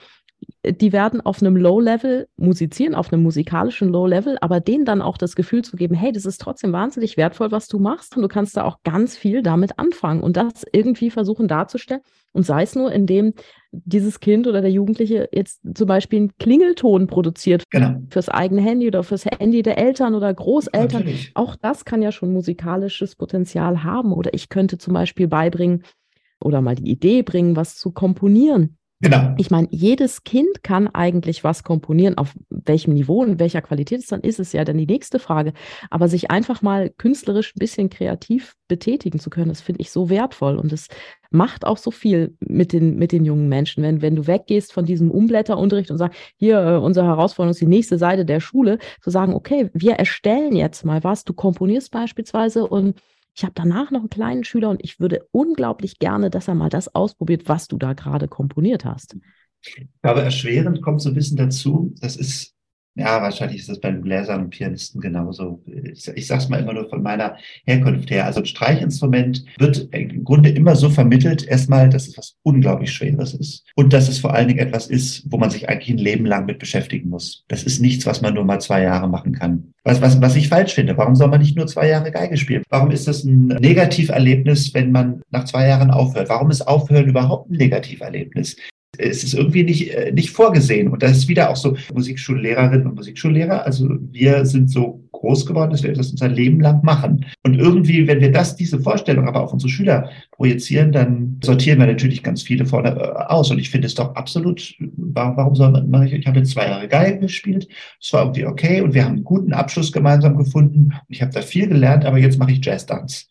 Speaker 3: die werden auf einem Low-Level musizieren, auf einem musikalischen Low-Level, aber denen dann auch das Gefühl zu geben, hey, das ist trotzdem wahnsinnig wertvoll, was du machst und du kannst da auch ganz viel damit anfangen und das irgendwie versuchen darzustellen und sei es nur, indem dieses Kind oder der Jugendliche jetzt zum Beispiel einen Klingelton produziert genau. fürs eigene Handy oder fürs Handy der Eltern oder Großeltern. Natürlich. Auch das kann ja schon musikalisches Potenzial haben oder ich könnte zum Beispiel beibringen oder mal die Idee bringen, was zu komponieren Genau. Ich meine, jedes Kind kann eigentlich was komponieren. Auf welchem Niveau und welcher Qualität es dann ist, ist ja dann die nächste Frage. Aber sich einfach mal künstlerisch ein bisschen kreativ betätigen zu können, das finde ich so wertvoll. Und es macht auch so viel mit den, mit den jungen Menschen. Wenn, wenn du weggehst von diesem Umblätterunterricht und sagst, hier, äh, unsere Herausforderung ist die nächste Seite der Schule, zu sagen, okay, wir erstellen jetzt mal was. Du komponierst beispielsweise und ich habe danach noch einen kleinen Schüler und ich würde unglaublich gerne, dass er mal das ausprobiert, was du da gerade komponiert hast.
Speaker 1: Glaube, erschwerend kommt so ein bisschen dazu. Das ist ja, wahrscheinlich ist das bei den Bläsern und Pianisten genauso. Ich, ich sage es mal immer nur von meiner Herkunft her. Also ein Streichinstrument wird im Grunde immer so vermittelt, erstmal, dass es was unglaublich Schweres ist und dass es vor allen Dingen etwas ist, wo man sich eigentlich ein Leben lang mit beschäftigen muss. Das ist nichts, was man nur mal zwei Jahre machen kann. Was, was, was ich falsch finde. Warum soll man nicht nur zwei Jahre Geige spielen? Warum ist das ein Negativerlebnis, wenn man nach zwei Jahren aufhört? Warum ist Aufhören überhaupt ein Negativerlebnis? Es ist irgendwie nicht, äh, nicht vorgesehen. Und das ist wieder auch so Musikschullehrerinnen und Musikschullehrer. Also wir sind so groß geworden, dass wir das unser Leben lang machen. Und irgendwie, wenn wir das, diese Vorstellung aber auf unsere Schüler projizieren, dann sortieren wir natürlich ganz viele vorne äh, aus. Und ich finde es doch absolut, warum soll man, ich habe jetzt zwei Jahre Geige gespielt, es war irgendwie okay und wir haben einen guten Abschluss gemeinsam gefunden und ich habe da viel gelernt, aber jetzt mache ich Jazz-Dance.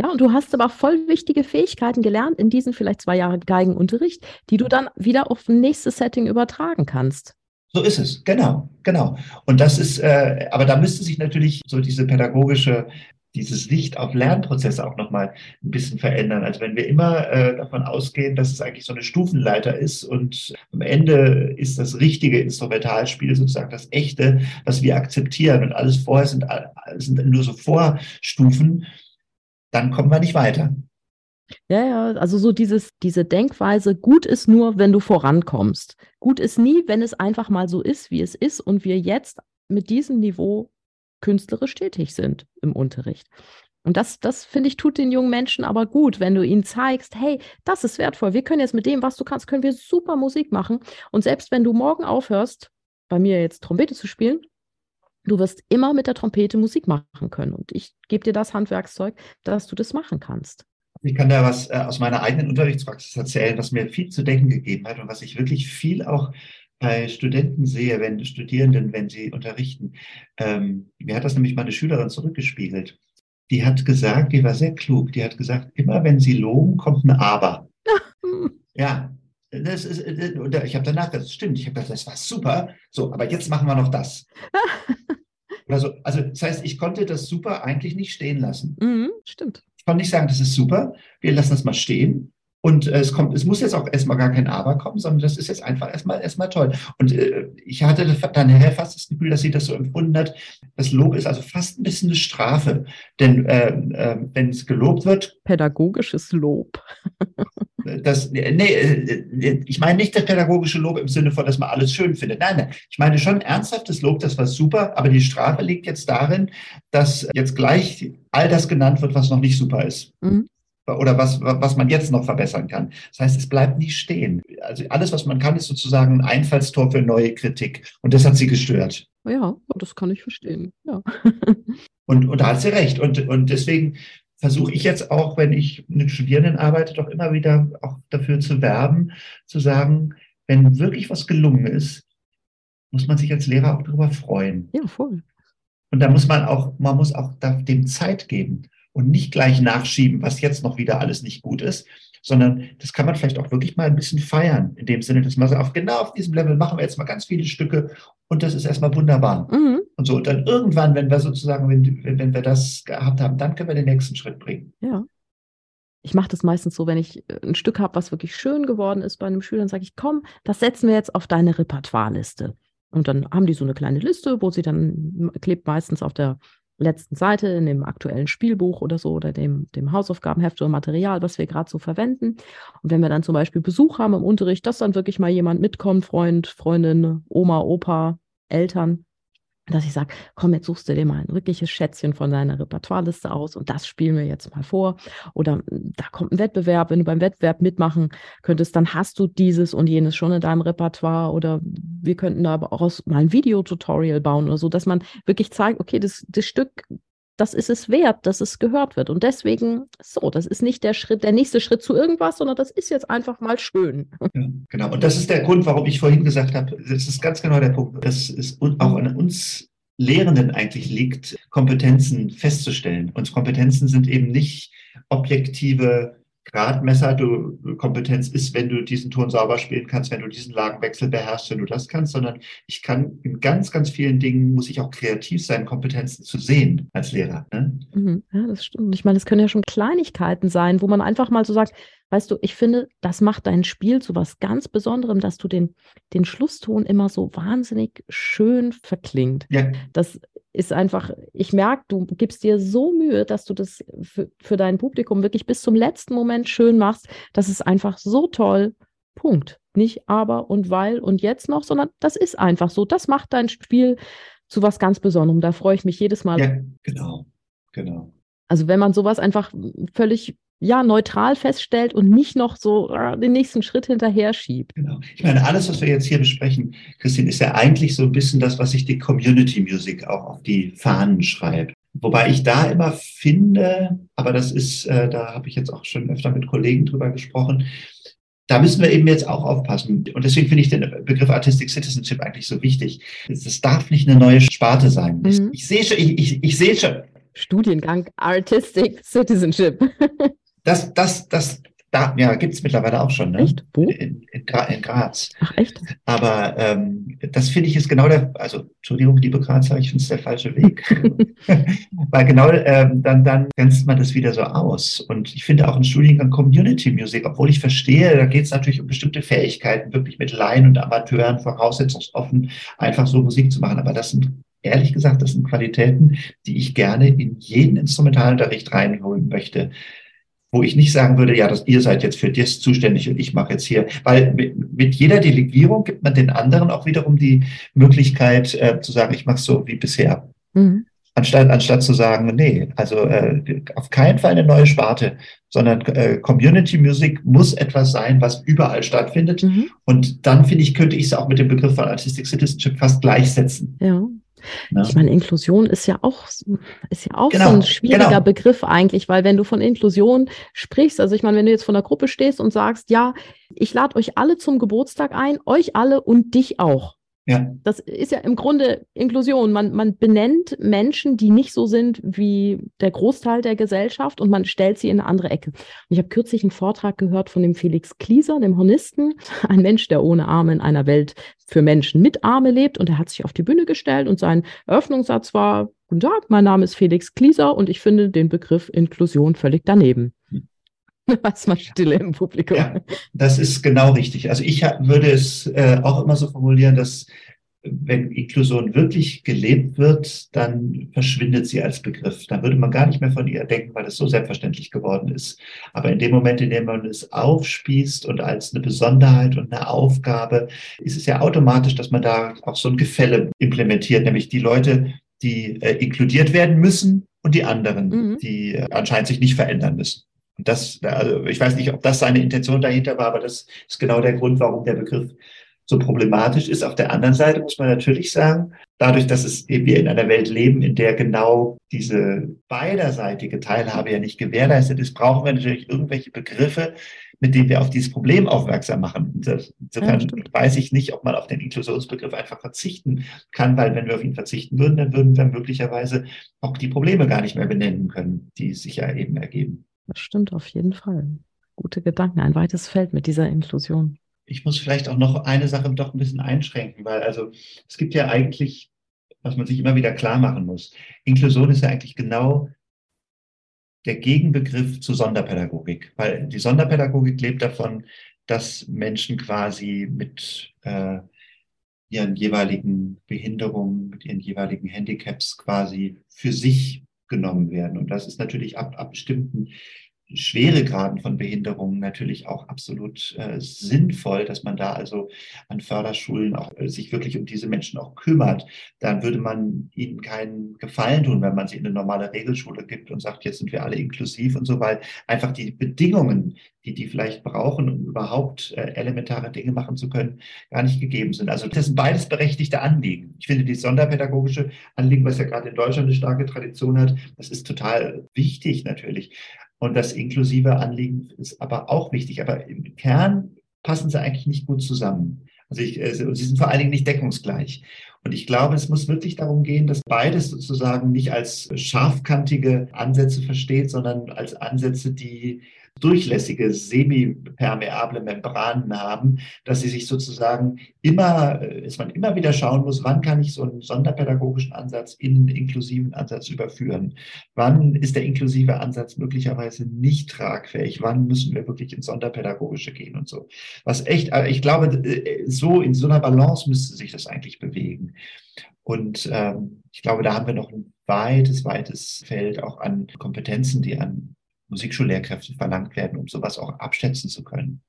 Speaker 3: Ja, und du hast aber voll wichtige Fähigkeiten gelernt in diesen vielleicht zwei Jahre Geigenunterricht, die du dann wieder auf ein nächstes Setting übertragen kannst.
Speaker 1: So ist es, genau, genau. Und das ist, äh, aber da müsste sich natürlich so diese pädagogische, dieses Licht auf Lernprozesse auch nochmal ein bisschen verändern. Also wenn wir immer äh, davon ausgehen, dass es eigentlich so eine Stufenleiter ist und am Ende ist das richtige Instrumentalspiel sozusagen das echte, was wir akzeptieren und alles vorher sind, sind nur so Vorstufen, dann kommen wir nicht weiter.
Speaker 3: Ja, ja, also so dieses, diese Denkweise, gut ist nur, wenn du vorankommst. Gut ist nie, wenn es einfach mal so ist, wie es ist und wir jetzt mit diesem Niveau künstlerisch tätig sind im Unterricht. Und das, das finde ich, tut den jungen Menschen aber gut, wenn du ihnen zeigst, hey, das ist wertvoll. Wir können jetzt mit dem, was du kannst, können wir super Musik machen. Und selbst wenn du morgen aufhörst, bei mir jetzt Trompete zu spielen, Du wirst immer mit der Trompete Musik machen können. Und ich gebe dir das Handwerkszeug, dass du das machen kannst.
Speaker 1: Ich kann da was äh, aus meiner eigenen Unterrichtspraxis erzählen, was mir viel zu denken gegeben hat und was ich wirklich viel auch bei Studenten sehe, wenn Studierenden, wenn sie unterrichten. Ähm, mir hat das nämlich meine Schülerin zurückgespiegelt. Die hat gesagt, die war sehr klug, die hat gesagt, immer wenn sie loben, kommt ein Aber. ja, das ist, äh, ich habe danach gesagt, das stimmt, ich habe gesagt, das war super. So, aber jetzt machen wir noch das. Oder so. Also das heißt, ich konnte das super eigentlich nicht stehen lassen.
Speaker 3: Mhm, stimmt.
Speaker 1: Ich konnte nicht sagen, das ist super, wir lassen das mal stehen. Und äh, es kommt, es muss jetzt auch erstmal gar kein Aber kommen, sondern das ist jetzt einfach erstmal erstmal toll. Und äh, ich hatte dann fast das Gefühl, dass sie das so empfunden hat. Das Lob ist also fast ein bisschen eine Strafe. Denn äh, äh, wenn es gelobt wird.
Speaker 3: Pädagogisches Lob.
Speaker 1: das, nee, äh, ich meine nicht das pädagogische Lob im Sinne von, dass man alles schön findet. Nein, nein. Ich meine schon ernsthaftes Lob, das war super, aber die Strafe liegt jetzt darin, dass jetzt gleich all das genannt wird, was noch nicht super ist. Mhm oder was, was man jetzt noch verbessern kann. Das heißt, es bleibt nie stehen. Also alles, was man kann, ist sozusagen ein Einfallstor für neue Kritik. Und das hat sie gestört.
Speaker 3: Ja, das kann ich verstehen. Ja.
Speaker 1: Und, und da hat sie recht. Und, und deswegen versuche ich jetzt auch, wenn ich mit Studierenden arbeite, doch immer wieder auch dafür zu werben, zu sagen, wenn wirklich was gelungen ist, muss man sich als Lehrer auch darüber freuen.
Speaker 3: Ja, voll.
Speaker 1: Und da muss man auch, man muss auch dem Zeit geben und nicht gleich nachschieben, was jetzt noch wieder alles nicht gut ist, sondern das kann man vielleicht auch wirklich mal ein bisschen feiern, in dem Sinne, dass man sagt, genau auf diesem Level machen wir jetzt mal ganz viele Stücke und das ist erstmal wunderbar. Mhm. Und so, und dann irgendwann, wenn wir sozusagen, wenn, wenn wir das gehabt haben, dann können wir den nächsten Schritt bringen.
Speaker 3: Ja. Ich mache das meistens so, wenn ich ein Stück habe, was wirklich schön geworden ist bei einem Schüler, dann sage ich, komm, das setzen wir jetzt auf deine Repertoireliste. Und dann haben die so eine kleine Liste, wo sie dann klebt meistens auf der letzten Seite in dem aktuellen Spielbuch oder so oder dem, dem Hausaufgabenheft oder Material, was wir gerade so verwenden. Und wenn wir dann zum Beispiel Besuch haben im Unterricht, dass dann wirklich mal jemand mitkommt, Freund, Freundin, Oma, Opa, Eltern, dass ich sage, komm, jetzt suchst du dir mal ein wirkliches Schätzchen von deiner Repertoireliste aus und das spielen wir jetzt mal vor. Oder hm, da kommt ein Wettbewerb, wenn du beim Wettbewerb mitmachen könntest, dann hast du dieses und jenes schon in deinem Repertoire. Oder wir könnten da aber auch mal ein Videotutorial bauen oder so, dass man wirklich zeigt, okay, das, das Stück, das ist es wert, dass es gehört wird. Und deswegen, so, das ist nicht der Schritt, der nächste Schritt zu irgendwas, sondern das ist jetzt einfach mal schön.
Speaker 1: Ja, genau. Und das ist der Grund, warum ich vorhin gesagt habe, das ist ganz genau der Punkt, dass es auch an uns Lehrenden eigentlich liegt, Kompetenzen festzustellen. Und Kompetenzen sind eben nicht objektive Gradmesser, du, Kompetenz ist, wenn du diesen Ton sauber spielen kannst, wenn du diesen Lagenwechsel beherrschst, wenn du das kannst, sondern ich kann in ganz, ganz vielen Dingen, muss ich auch kreativ sein, Kompetenzen zu sehen als Lehrer. Ne?
Speaker 3: Mhm. Ja, das stimmt. Ich meine, es können ja schon Kleinigkeiten sein, wo man einfach mal so sagt, weißt du, ich finde, das macht dein Spiel zu was ganz Besonderem, dass du den, den Schlusston immer so wahnsinnig schön verklingt. Ja. Das ist einfach, ich merke, du gibst dir so Mühe, dass du das für, für dein Publikum wirklich bis zum letzten Moment schön machst. Das ist einfach so toll. Punkt. Nicht aber und weil und jetzt noch, sondern das ist einfach so. Das macht dein Spiel zu was ganz Besonderem. Da freue ich mich jedes Mal.
Speaker 1: Ja, genau, genau.
Speaker 3: Also wenn man sowas einfach völlig ja neutral feststellt und nicht noch so äh, den nächsten Schritt hinterher schiebt.
Speaker 1: Genau. Ich meine, alles, was wir jetzt hier besprechen, Christine, ist ja eigentlich so ein bisschen das, was sich die Community Music auch auf die Fahnen schreibt. Wobei ich da immer finde, aber das ist, äh, da habe ich jetzt auch schon öfter mit Kollegen drüber gesprochen, da müssen wir eben jetzt auch aufpassen. Und deswegen finde ich den Begriff Artistic Citizenship eigentlich so wichtig. Es darf nicht eine neue Sparte sein. Mhm. Ich, ich sehe schon, ich, ich, ich sehe schon.
Speaker 3: Studiengang Artistic Citizenship.
Speaker 1: das, das, das, da, ja, gibt es mittlerweile auch schon. Ne?
Speaker 3: Echt? Wo?
Speaker 1: In, in, in, Graz.
Speaker 3: Ach, echt?
Speaker 1: Aber ähm, das finde ich ist genau der, also Entschuldigung, liebe Grazer, ich finde es der falsche Weg. Weil genau ähm, dann, dann grenzt man das wieder so aus. Und ich finde auch ein Studiengang Community Music, obwohl ich verstehe, da geht es natürlich um bestimmte Fähigkeiten, wirklich mit Laien und Amateuren voraussetzungsoffen einfach so Musik zu machen. Aber das sind ehrlich gesagt, das sind Qualitäten, die ich gerne in jeden Instrumentalunterricht reinholen möchte wo ich nicht sagen würde, ja, dass ihr seid jetzt für das zuständig und ich mache jetzt hier, weil mit, mit jeder Delegierung gibt man den anderen auch wiederum die Möglichkeit äh, zu sagen, ich mache so wie bisher. Mhm. Anstatt, anstatt zu sagen, nee, also äh, auf keinen Fall eine neue Sparte, sondern äh, Community Music muss etwas sein, was überall stattfindet. Mhm. Und dann finde ich, könnte ich es auch mit dem Begriff von Artistic Citizenship fast gleichsetzen.
Speaker 3: Ja. Ja. Ich meine, Inklusion ist ja auch, ist ja auch genau, so ein schwieriger genau. Begriff eigentlich, weil wenn du von Inklusion sprichst, also ich meine, wenn du jetzt von der Gruppe stehst und sagst, ja, ich lade euch alle zum Geburtstag ein, euch alle und dich auch. Ja. Das ist ja im Grunde Inklusion. Man, man benennt Menschen, die nicht so sind wie der Großteil der Gesellschaft und man stellt sie in eine andere Ecke. Und ich habe kürzlich einen Vortrag gehört von dem Felix Klieser, dem Hornisten, ein Mensch, der ohne Arme in einer Welt für Menschen mit Arme lebt. Und er hat sich auf die Bühne gestellt und sein Eröffnungssatz war, Guten Tag, mein Name ist Felix Klieser und ich finde den Begriff Inklusion völlig daneben. Was mal Stille im Publikum.
Speaker 1: Ja, das ist genau richtig. Also ich würde es äh, auch immer so formulieren, dass wenn Inklusion wirklich gelebt wird, dann verschwindet sie als Begriff. Dann würde man gar nicht mehr von ihr denken, weil es so selbstverständlich geworden ist. Aber in dem Moment, in dem man es aufspießt und als eine Besonderheit und eine Aufgabe, ist es ja automatisch, dass man da auch so ein Gefälle implementiert, nämlich die Leute, die äh, inkludiert werden müssen und die anderen, mhm. die äh, anscheinend sich nicht verändern müssen. Und das, also ich weiß nicht, ob das seine Intention dahinter war, aber das ist genau der Grund, warum der Begriff so problematisch ist. Auf der anderen Seite muss man natürlich sagen, dadurch, dass es eben wir in einer Welt leben, in der genau diese beiderseitige Teilhabe ja nicht gewährleistet ist, brauchen wir natürlich irgendwelche Begriffe, mit denen wir auf dieses Problem aufmerksam machen. Insofern ja, weiß ich nicht, ob man auf den Inklusionsbegriff einfach verzichten kann, weil wenn wir auf ihn verzichten würden, dann würden wir möglicherweise auch die Probleme gar nicht mehr benennen können, die sich ja eben ergeben.
Speaker 3: Das stimmt auf jeden Fall. Gute Gedanken, ein weites Feld mit dieser Inklusion.
Speaker 1: Ich muss vielleicht auch noch eine Sache doch ein bisschen einschränken, weil also es gibt ja eigentlich, was man sich immer wieder klar machen muss. Inklusion ist ja eigentlich genau der Gegenbegriff zu Sonderpädagogik, weil die Sonderpädagogik lebt davon, dass Menschen quasi mit äh, ihren jeweiligen Behinderungen, mit ihren jeweiligen Handicaps quasi für sich genommen werden. Und das ist natürlich ab, ab bestimmten Schweregraden von Behinderungen natürlich auch absolut äh, sinnvoll, dass man da also an Förderschulen auch äh, sich wirklich um diese Menschen auch kümmert. Dann würde man ihnen keinen Gefallen tun, wenn man sie in eine normale Regelschule gibt und sagt, jetzt sind wir alle inklusiv und so, weil einfach die Bedingungen, die die vielleicht brauchen, um überhaupt äh, elementare Dinge machen zu können, gar nicht gegeben sind. Also das sind beides berechtigte Anliegen. Ich finde die sonderpädagogische Anliegen, was ja gerade in Deutschland eine starke Tradition hat, das ist total wichtig natürlich. Und das inklusive Anliegen ist aber auch wichtig. Aber im Kern passen sie eigentlich nicht gut zusammen. Also ich, äh, sie sind vor allen Dingen nicht deckungsgleich. Und ich glaube, es muss wirklich darum gehen, dass beides sozusagen nicht als scharfkantige Ansätze versteht, sondern als Ansätze, die durchlässige, semipermeable Membranen haben, dass sie sich sozusagen immer, äh, dass man immer wieder schauen muss, wann kann ich so einen sonderpädagogischen Ansatz in einen inklusiven Ansatz überführen? Wann ist der inklusive Ansatz möglicherweise nicht tragfähig? Wann müssen wir wirklich ins Sonderpädagogische gehen und so? Was echt, ich glaube, äh, so in so einer Balance müsste sich das eigentlich bewegen. Und ähm, ich glaube, da haben wir noch ein weites, weites Feld auch an Kompetenzen, die an Musikschullehrkräfte verlangt werden, um sowas auch abschätzen zu können.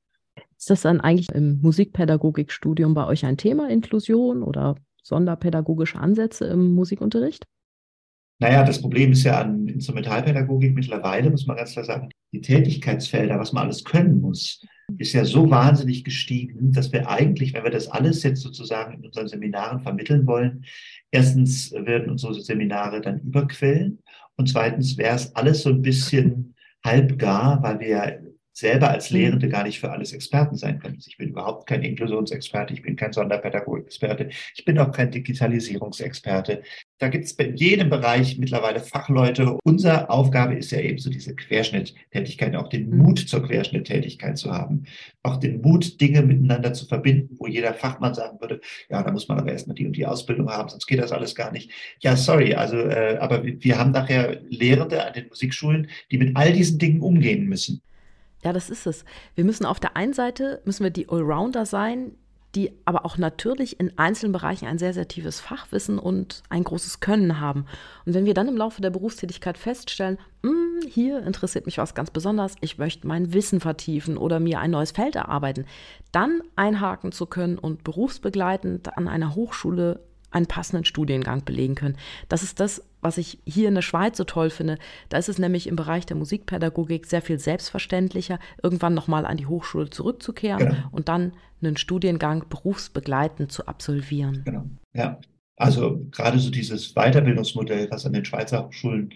Speaker 3: Ist das dann eigentlich im Musikpädagogikstudium bei euch ein Thema, Inklusion oder sonderpädagogische Ansätze im Musikunterricht?
Speaker 1: Naja, das Problem ist ja an Instrumentalpädagogik mittlerweile, muss man ganz klar sagen, die Tätigkeitsfelder, was man alles können muss, ist ja so wahnsinnig gestiegen, dass wir eigentlich, wenn wir das alles jetzt sozusagen in unseren Seminaren vermitteln wollen, erstens werden unsere Seminare dann überquellen und zweitens wäre es alles so ein bisschen halbgar, weil wir selber als mhm. Lehrende gar nicht für alles Experten sein können. Ich bin überhaupt kein Inklusionsexperte, ich bin kein Sonderpädagogikexperte, ich bin auch kein Digitalisierungsexperte. Da gibt es in jedem Bereich mittlerweile Fachleute. Unsere Aufgabe ist ja eben so diese Querschnitttätigkeit, auch den mhm. Mut zur Querschnitttätigkeit zu haben, auch den Mut, Dinge miteinander zu verbinden, wo jeder Fachmann sagen würde, ja, da muss man aber erstmal die und die Ausbildung haben, sonst geht das alles gar nicht. Ja, sorry, also, äh, aber wir haben nachher Lehrende an den Musikschulen, die mit all diesen Dingen umgehen müssen.
Speaker 3: Ja, das ist es. Wir müssen auf der einen Seite, müssen wir die Allrounder sein, die aber auch natürlich in einzelnen Bereichen ein sehr, sehr tiefes Fachwissen und ein großes Können haben. Und wenn wir dann im Laufe der Berufstätigkeit feststellen, hm, hier interessiert mich was ganz besonders, ich möchte mein Wissen vertiefen oder mir ein neues Feld erarbeiten, dann einhaken zu können und berufsbegleitend an einer Hochschule einen passenden Studiengang belegen können. Das ist das, was ich hier in der Schweiz so toll finde. Da ist es nämlich im Bereich der Musikpädagogik sehr viel selbstverständlicher, irgendwann nochmal an die Hochschule zurückzukehren genau. und dann einen Studiengang berufsbegleitend zu absolvieren.
Speaker 1: Genau, ja. Also gerade so dieses Weiterbildungsmodell, was an den Schweizer Hochschulen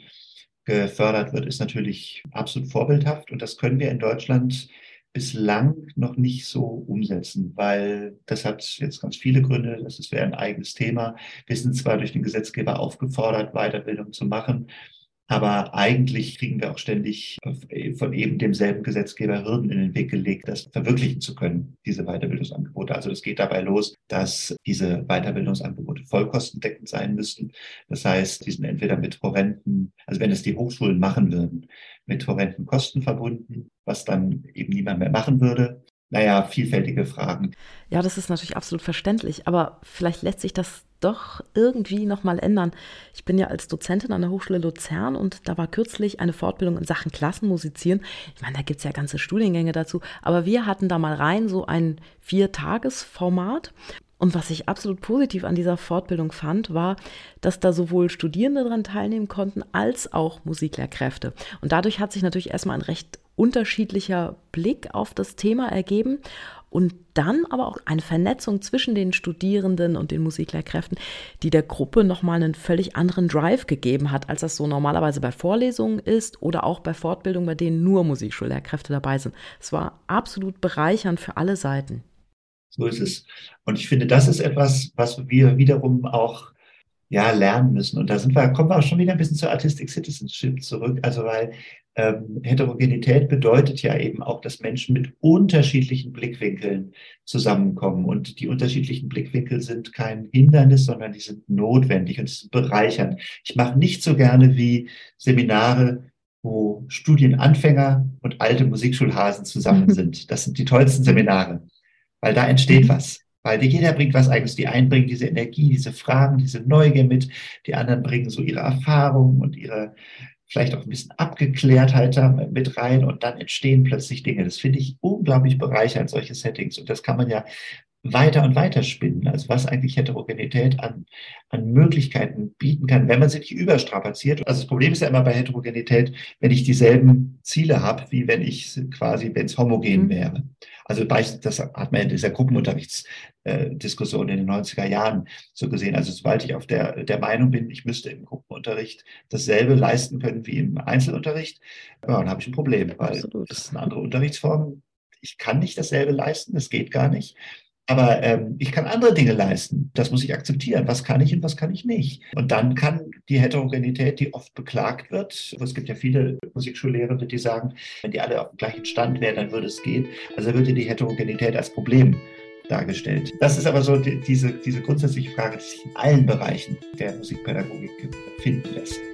Speaker 1: gefördert wird, ist natürlich absolut vorbildhaft und das können wir in Deutschland bislang noch nicht so umsetzen, weil das hat jetzt ganz viele Gründe. Das wäre ein eigenes Thema. Wir sind zwar durch den Gesetzgeber aufgefordert, Weiterbildung zu machen, aber eigentlich kriegen wir auch ständig von eben demselben Gesetzgeber Hürden in den Weg gelegt, das verwirklichen zu können, diese Weiterbildungsangebote. Also es geht dabei los, dass diese Weiterbildungsangebote vollkostendeckend sein müssen. Das heißt, die sind entweder mit horrenden, also wenn es die Hochschulen machen würden, mit horrenden Kosten verbunden, was dann eben niemand mehr machen würde naja, vielfältige Fragen.
Speaker 3: Ja, das ist natürlich absolut verständlich, aber vielleicht lässt sich das doch irgendwie nochmal ändern. Ich bin ja als Dozentin an der Hochschule Luzern und da war kürzlich eine Fortbildung in Sachen Klassenmusizieren. Ich meine, da gibt es ja ganze Studiengänge dazu, aber wir hatten da mal rein so ein Viertagesformat und was ich absolut positiv an dieser Fortbildung fand, war, dass da sowohl Studierende daran teilnehmen konnten, als auch Musiklehrkräfte. Und dadurch hat sich natürlich erstmal ein recht unterschiedlicher Blick auf das Thema ergeben und dann aber auch eine Vernetzung zwischen den Studierenden und den Musiklehrkräften, die der Gruppe nochmal einen völlig anderen Drive gegeben hat, als das so normalerweise bei Vorlesungen ist oder auch bei Fortbildungen, bei denen nur Musikschullehrkräfte dabei sind. Es war absolut bereichernd für alle Seiten.
Speaker 1: So ist es. Und ich finde, das ist etwas, was wir wiederum auch ja, lernen müssen. Und da sind wir, kommen wir auch schon wieder ein bisschen zur Artistic Citizenship zurück. Also weil ähm, Heterogenität bedeutet ja eben auch, dass Menschen mit unterschiedlichen Blickwinkeln zusammenkommen. Und die unterschiedlichen Blickwinkel sind kein Hindernis, sondern die sind notwendig und sind bereichernd. Ich mache nicht so gerne wie Seminare, wo Studienanfänger und alte Musikschulhasen zusammen sind. Das sind die tollsten Seminare weil da entsteht was. Weil jeder bringt was eigenes. Die einen bringen diese Energie, diese Fragen, diese Neugier mit. Die anderen bringen so ihre Erfahrungen und ihre vielleicht auch ein bisschen Abgeklärtheit da mit rein und dann entstehen plötzlich Dinge. Das finde ich unglaublich bereichernd, solche Settings. Und das kann man ja weiter und weiter spinnen. Also was eigentlich Heterogenität an, an Möglichkeiten bieten kann, wenn man sie nicht überstrapaziert. Also das Problem ist ja immer bei Heterogenität, wenn ich dieselben Ziele habe, wie wenn ich quasi, wenn es homogen mhm. wäre. Also das hat man in dieser Gruppenunterrichtsdiskussion in den 90er Jahren so gesehen. Also sobald ich auf der, der Meinung bin, ich müsste im Gruppenunterricht dasselbe leisten können wie im Einzelunterricht, ja, dann habe ich ein Problem, weil Absolut. das ist eine andere Unterrichtsform. Ich kann nicht dasselbe leisten, das geht gar nicht. Aber ähm, ich kann andere Dinge leisten. Das muss ich akzeptieren. Was kann ich und was kann ich nicht? Und dann kann die Heterogenität, die oft beklagt wird, es gibt ja viele Musikschullehrende, die sagen, wenn die alle auf dem gleichen Stand wären, dann würde es gehen. Also würde die Heterogenität als Problem dargestellt. Das ist aber so die, diese, diese grundsätzliche Frage, die sich in allen Bereichen der Musikpädagogik finden lässt.